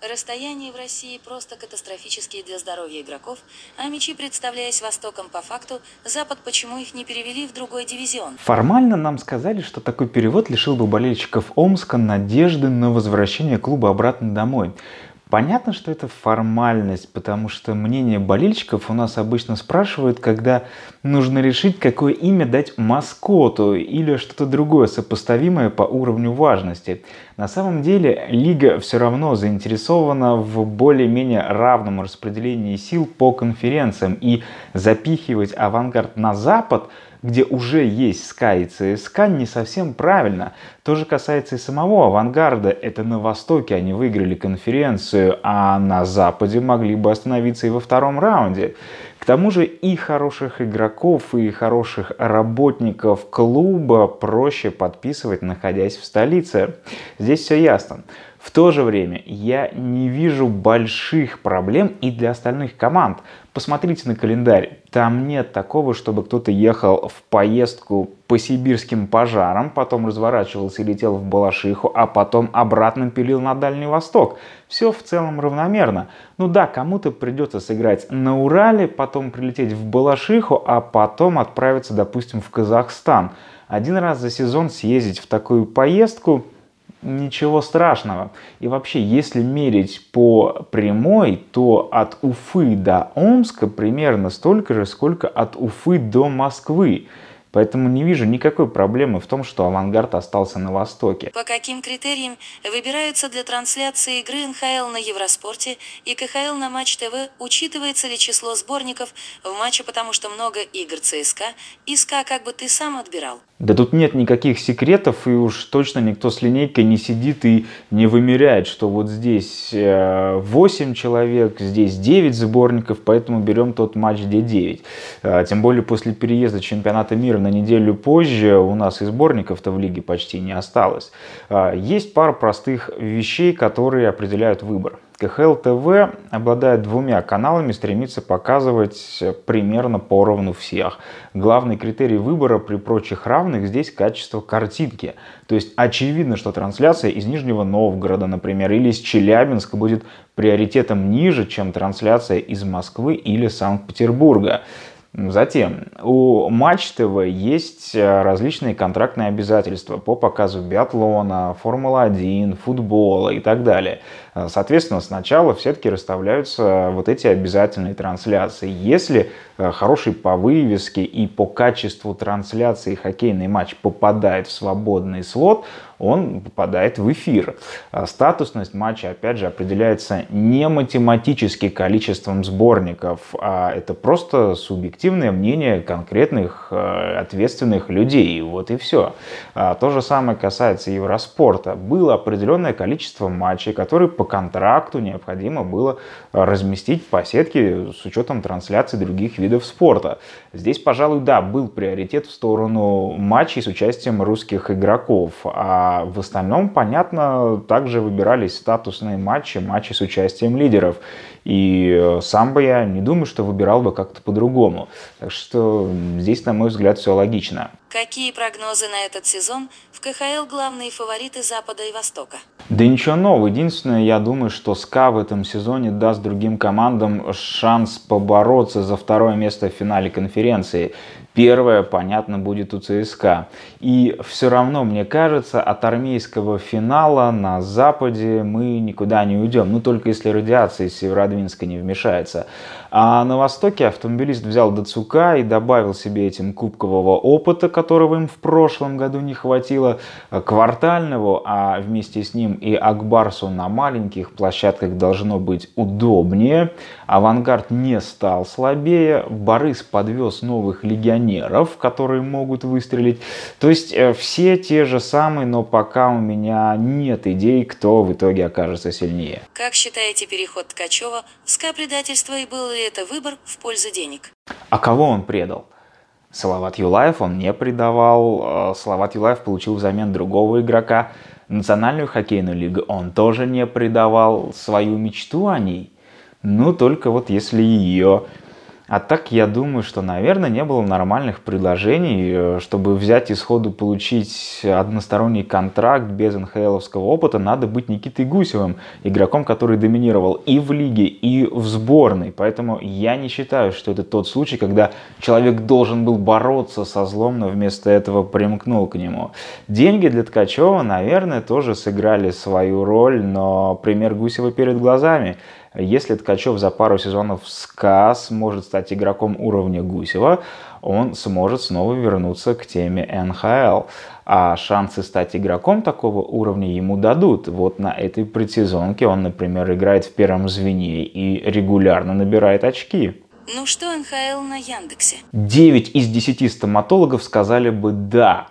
Расстояние в России просто катастрофические для здоровья игроков, а мячи, представляясь Востоком по факту, Запад почему их не перевели в другой дивизион? Формально нам сказали, что такой перевод лишил бы болельщиков Омска надежды на возвращение клуба обратно домой. Понятно, что это формальность, потому что мнение болельщиков у нас обычно спрашивают, когда нужно решить, какое имя дать маскоту или что-то другое, сопоставимое по уровню важности. На самом деле лига все равно заинтересована в более-менее равном распределении сил по конференциям и запихивать авангард на запад – где уже есть Sky и ЦСКА, не совсем правильно. То же касается и самого авангарда. Это на Востоке они выиграли конференцию, а на Западе могли бы остановиться и во втором раунде. К тому же и хороших игроков, и хороших работников клуба проще подписывать, находясь в столице. Здесь все ясно. В то же время я не вижу больших проблем и для остальных команд. Посмотрите на календарь. Там нет такого, чтобы кто-то ехал в поездку по сибирским пожарам, потом разворачивался и летел в Балашиху, а потом обратно пилил на Дальний Восток. Все в целом равномерно. Ну да, кому-то придется сыграть на Урале, потом прилететь в Балашиху, а потом отправиться, допустим, в Казахстан. Один раз за сезон съездить в такую поездку – ничего страшного. И вообще, если мерить по прямой, то от Уфы до Омска примерно столько же, сколько от Уфы до Москвы. Поэтому не вижу никакой проблемы в том, что «Авангард» остался на Востоке. По каким критериям выбираются для трансляции игры НХЛ на Евроспорте и КХЛ на Матч ТВ? Учитывается ли число сборников в матче, потому что много игр ЦСКА? И СКА как бы ты сам отбирал? Да тут нет никаких секретов, и уж точно никто с линейкой не сидит и не вымеряет, что вот здесь 8 э, человек, здесь 9 сборников, поэтому берем тот матч, где 9. А, тем более после переезда чемпионата мира на неделю позже у нас и сборников-то в лиге почти не осталось. А, есть пара простых вещей, которые определяют выбор. КХЛ ТВ обладает двумя каналами, стремится показывать примерно поровну всех. Главный критерий выбора при прочих равных здесь качество картинки. То есть очевидно, что трансляция из Нижнего Новгорода, например, или из Челябинска будет приоритетом ниже, чем трансляция из Москвы или Санкт-Петербурга. Затем у Матч ТВ есть э, различные контрактные обязательства по показу биатлона, Формулы-1, футбола и так далее. Э, соответственно, сначала все-таки расставляются вот эти обязательные трансляции. Если э, хороший по вывеске и по качеству трансляции хоккейный матч попадает в свободный слот, он попадает в эфир. А статусность матча, опять же, определяется не математически количеством сборников, а это просто субъективное мнение конкретных э, ответственных людей. Вот и все. То же самое касается Евроспорта. Было определенное количество матчей, которые по контракту необходимо было разместить по сетке с учетом трансляции других видов спорта. Здесь, пожалуй, да, был приоритет в сторону матчей с участием русских игроков, а в остальном, понятно, также выбирались статусные матчи, матчи с участием лидеров. И э, сам бы я не думаю, что выбирал бы как-то по-другому. Так что здесь, на мой взгляд, все логично. Какие прогнозы на этот сезон? В КХЛ главные фавориты Запада и Востока. Да ничего нового. Единственное, я думаю, что СКА в этом сезоне даст другим командам шанс побороться за второе место в финале конференции. Первое, понятно, будет у ЦСКА. И все равно, мне кажется, от армейского финала на Западе мы никуда не уйдем. Ну, только если радиация из Северодвинска не вмешается. А на Востоке автомобилист взял Дацука и добавил себе этим кубкового опыта, которого им в прошлом году не хватило, квартального, а вместе с ним и Акбарсу на маленьких площадках должно быть удобнее. Авангард не стал слабее, Борис подвез новых легионеров, которые могут выстрелить. То есть э, все те же самые, но пока у меня нет идей, кто в итоге окажется сильнее. Как считаете переход Ткачева в СКА предательство и был ли это выбор в пользу денег? А кого он предал? Салават Юлаев он не предавал. Э, Салават Юлаев получил взамен другого игрока. Национальную хоккейную лигу он тоже не предавал. Свою мечту о ней, ну только вот если ее А так я думаю, что, наверное, не было нормальных предложений, э, чтобы взять и сходу получить односторонний контракт без НХЛовского опыта, надо быть Никитой Гусевым, игроком, который доминировал и в лиге, и в сборной. Поэтому я не считаю, что это тот случай, когда человек должен был бороться со злом, но вместо этого примкнул к нему. Деньги для Ткачева, наверное, тоже сыграли свою роль, но пример Гусева перед глазами – если Ткачев за пару сезонов сказ может стать игроком уровня Гусева, он сможет снова вернуться к теме НХЛ. А шансы стать игроком такого уровня ему дадут. Вот на этой предсезонке он, например, играет в первом звене и регулярно набирает очки. Ну что НХЛ на Яндексе? 9 из 10 стоматологов сказали бы «да».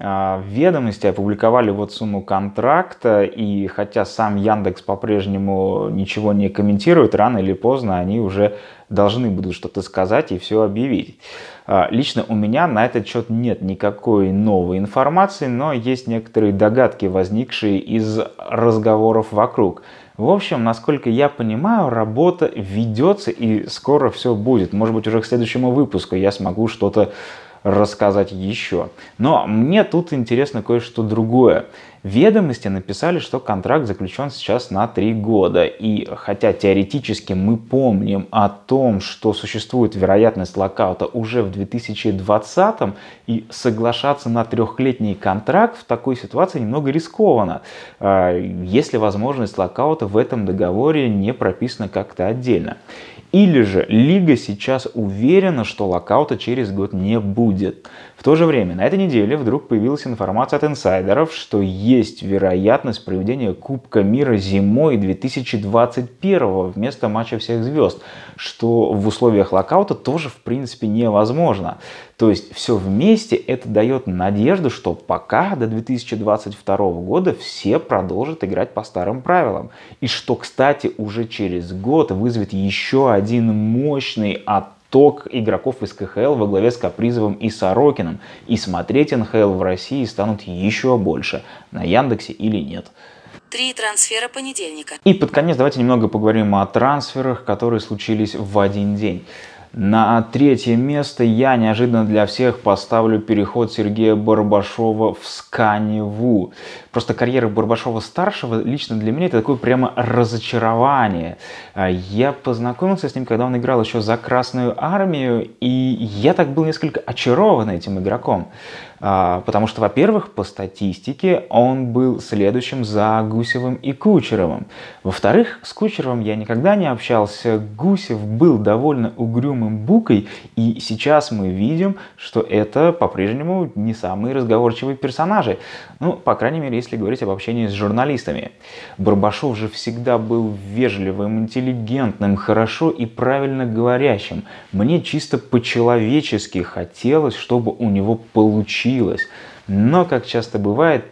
А, ведомости опубликовали вот сумму контракта, и хотя сам Яндекс по-прежнему ничего не комментирует, рано или поздно они уже должны будут что-то сказать и все объявить. А, лично у меня на этот счет нет никакой новой информации, но есть некоторые догадки, возникшие из разговоров вокруг. В общем, насколько я понимаю, работа ведется и скоро все будет. Может быть, уже к следующему выпуску я смогу что-то рассказать еще. Но мне тут интересно кое-что другое. Ведомости написали, что контракт заключен сейчас на три года. И хотя теоретически мы помним о том, что существует вероятность локаута уже в 2020 и соглашаться на трехлетний контракт в такой ситуации немного рискованно, а, если возможность локаута в этом договоре не прописана как-то отдельно. Или же Лига сейчас уверена, что локаута через год не будет. В то же время на этой неделе вдруг появилась информация от инсайдеров, что есть вероятность проведения Кубка мира зимой 2021 вместо матча всех звезд, что в условиях локаута тоже в принципе невозможно. То есть все вместе это дает надежду, что пока до 2022 года все продолжат играть по старым правилам. И что, кстати, уже через год вызовет еще один мощный отток игроков из КХЛ во главе с Капризовым и Сорокиным. И смотреть НХЛ в России станут еще больше. На Яндексе или нет. Три трансфера понедельника. И под конец давайте немного поговорим о трансферах, которые случились в один день. На третье место я неожиданно для всех поставлю переход Сергея Барбашова в Сканеву. Просто карьера Барбашова-старшего лично для меня это такое прямо разочарование. А, я познакомился с ним, когда он играл еще за Красную Армию, и я так был несколько очарован этим игроком. А, потому что, во-первых, по статистике он был следующим за Гусевым и Кучеровым. Во-вторых, с Кучеровым я никогда не общался. Гусев был довольно угрюмым букой, и сейчас мы видим, что это по-прежнему не самые разговорчивые персонажи. Ну, по крайней мере, если говорить об общении с журналистами. Барбашов же всегда был вежливым, интеллигентным, хорошо и правильно говорящим. Мне чисто по-человечески хотелось, чтобы у него получилось получилось. Но, как часто бывает,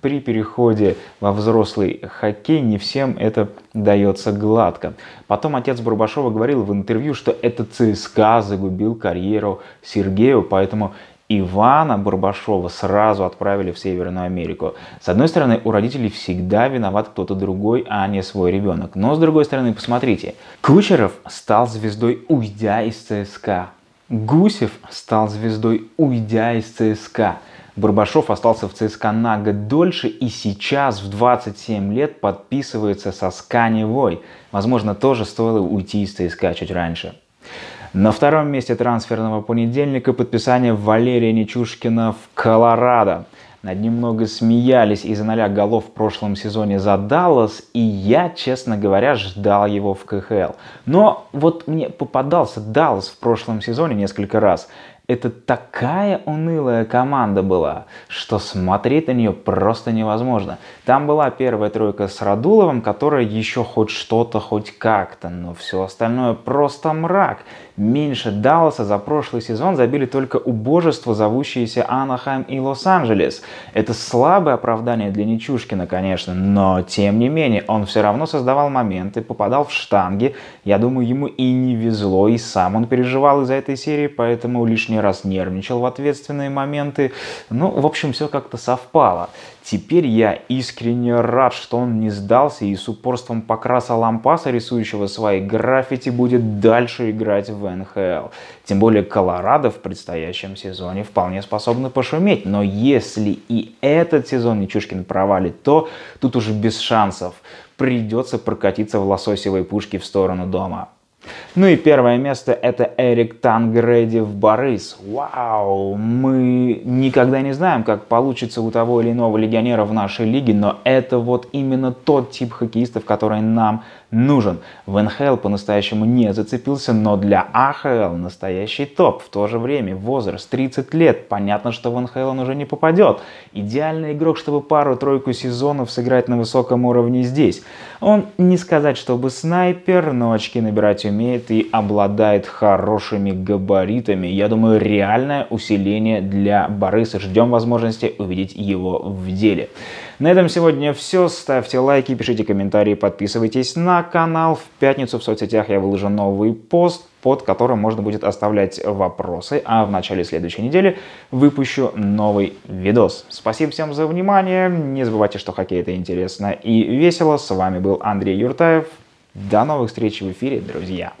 при переходе во взрослый хоккей не всем это дается гладко. Потом отец Барбашова говорил в интервью, что это ЦСКА загубил карьеру Сергею, поэтому Ивана Барбашова сразу отправили в Северную Америку. С одной стороны, у родителей всегда виноват кто-то другой, а не свой ребенок. Но с другой стороны, посмотрите, Кучеров стал звездой, уйдя из ЦСКА. Гусев стал звездой, уйдя из ЦСКА. Барбашов остался в ЦСКА на год дольше и сейчас в 27 лет подписывается со Сканевой. Возможно, тоже стоило уйти из ЦСКА чуть раньше. На втором месте трансферного понедельника подписание Валерия Нечушкина в Колорадо. Над ним много смеялись из-за ноля голов в прошлом сезоне за Даллас, и я, честно говоря, ждал его в КХЛ. Но вот мне попадался Даллас в прошлом сезоне несколько раз это такая унылая команда была, что смотреть на нее просто невозможно. Там была первая тройка с Радуловым, которая еще хоть что-то, хоть как-то, но все остальное просто мрак. Меньше Далласа за прошлый сезон забили только убожество, зовущиеся Анахайм и Лос-Анджелес. Это слабое оправдание для Нечушкина, конечно, но тем не менее он все равно создавал моменты, попадал в штанги. Я думаю, ему и не везло, и сам он переживал из-за этой серии, поэтому лишний раз нервничал в ответственные моменты. Ну, в общем, все как-то совпало. Теперь я искренне рад, что он не сдался и с упорством покраса лампаса, рисующего свои граффити, будет дальше играть в НХЛ. Тем более Колорадо в предстоящем сезоне вполне способны пошуметь. Но если и этот сезон Нечушкин провалит, то тут уже без шансов. Придется прокатиться в лососевой пушке в сторону дома. Ну и первое место это Эрик Тангрейди в Борис. Вау! Мы никогда не знаем, как получится у того или иного легионера в нашей лиге, но это вот именно тот тип хоккеистов, который нам нужен. В НХЛ по-настоящему не зацепился, но для АХЛ настоящий топ. В то же время возраст 30 лет. Понятно, что в НХЛ он уже не попадет. Идеальный игрок, чтобы пару-тройку сезонов сыграть на высоком уровне здесь. Он не сказать, чтобы снайпер, но очки набирать умеет и обладает хорошими габаритами. Я думаю, реальное усиление для Бориса. Ждем возможности увидеть его в деле. На этом сегодня все. Ставьте лайки, пишите комментарии, подписывайтесь на канал. В пятницу в соцсетях я выложу новый пост, под которым можно будет оставлять вопросы, а в начале следующей недели выпущу новый видос. Спасибо всем за внимание. Не забывайте, что хоккей это интересно и весело. С вами был Андрей Юртаев. До новых встреч в эфире, друзья.